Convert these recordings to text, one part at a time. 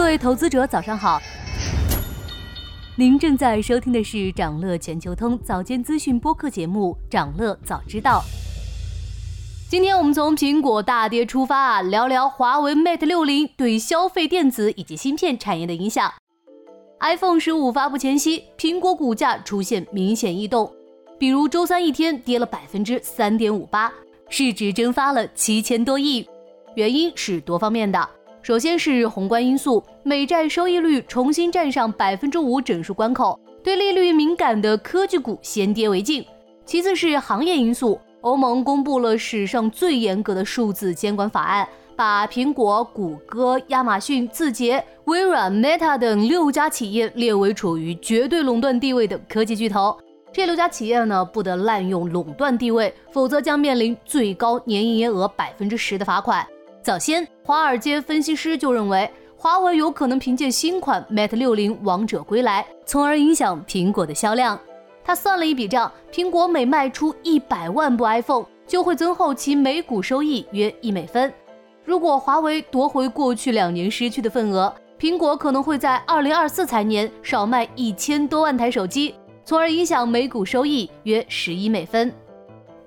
各位投资者，早上好。您正在收听的是长乐全球通早间资讯播客节目《长乐早知道》。今天我们从苹果大跌出发啊，聊聊华为 Mate 六零对消费电子以及芯片产业的影响。iPhone 十五发布前夕，苹果股价出现明显异动，比如周三一天跌了百分之三点五八，市值蒸发了七千多亿。原因是多方面的。首先是宏观因素，美债收益率重新站上百分之五整数关口，对利率敏感的科技股先跌为敬。其次是行业因素，欧盟公布了史上最严格的数字监管法案，把苹果、谷歌、亚马逊、字节、微软、Meta 等六家企业列为处于绝对垄断地位的科技巨头。这六家企业呢，不得滥用垄断地位，否则将面临最高年营业额百分之十的罚款。早先，华尔街分析师就认为，华为有可能凭借新款 Mate 六零王者归来，从而影响苹果的销量。他算了一笔账，苹果每卖出一百万部 iPhone，就会增厚其每股收益约一美分。如果华为夺回过去两年失去的份额，苹果可能会在二零二四财年少卖一千多万台手机，从而影响每股收益约十一美分。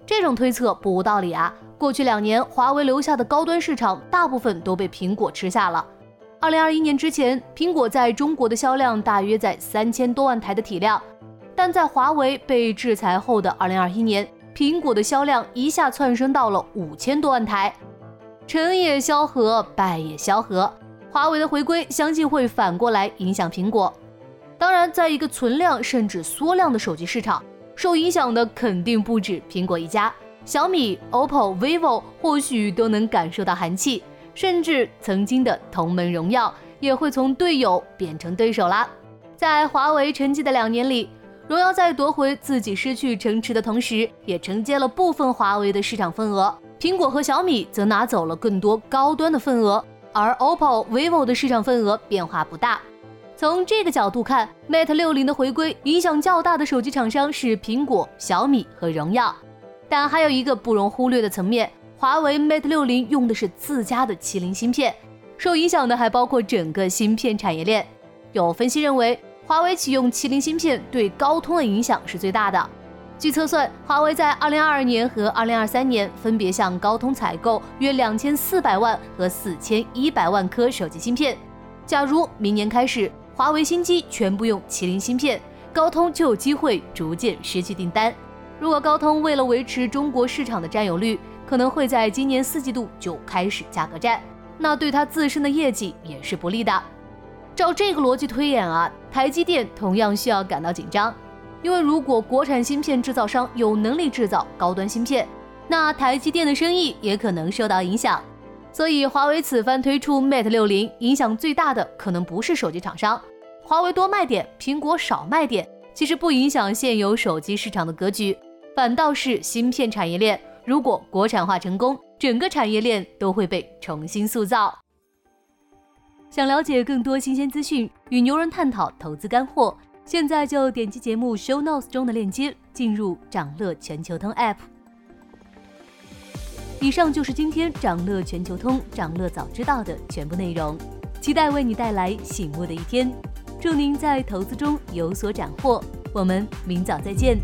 这种推测不无道理啊。过去两年，华为留下的高端市场大部分都被苹果吃下了。二零二一年之前，苹果在中国的销量大约在三千多万台的体量，但在华为被制裁后的二零二一年，苹果的销量一下窜升到了五千多万台。成也萧何，败也萧何，华为的回归相信会反过来影响苹果。当然，在一个存量甚至缩量的手机市场，受影响的肯定不止苹果一家。小米、OPPO、vivo 或许都能感受到寒气，甚至曾经的同门荣耀也会从队友变成对手啦。在华为沉寂的两年里，荣耀在夺回自己失去城池的同时，也承接了部分华为的市场份额。苹果和小米则拿走了更多高端的份额，而 OPPO、vivo 的市场份额变化不大。从这个角度看，Mate 六零的回归影响较大的手机厂商是苹果、小米和荣耀。但还有一个不容忽略的层面，华为 Mate 六零用的是自家的麒麟芯片，受影响的还包括整个芯片产业链。有分析认为，华为启用麒麟芯片对高通的影响是最大的。据测算，华为在2022年和2023年分别向高通采购约2400万和4100万颗手机芯片。假如明年开始，华为新机全部用麒麟芯片，高通就有机会逐渐失去订单。如果高通为了维持中国市场的占有率，可能会在今年四季度就开始价格战，那对它自身的业绩也是不利的。照这个逻辑推演啊，台积电同样需要感到紧张，因为如果国产芯片制造商有能力制造高端芯片，那台积电的生意也可能受到影响。所以华为此番推出 Mate 六零，影响最大的可能不是手机厂商，华为多卖点，苹果少卖点，其实不影响现有手机市场的格局。反倒是芯片产业链，如果国产化成功，整个产业链都会被重新塑造。想了解更多新鲜资讯，与牛人探讨投资干货，现在就点击节目 show notes 中的链接，进入掌乐全球通 app。以上就是今天掌乐全球通掌乐早知道的全部内容，期待为你带来醒目的一天。祝您在投资中有所斩获，我们明早再见。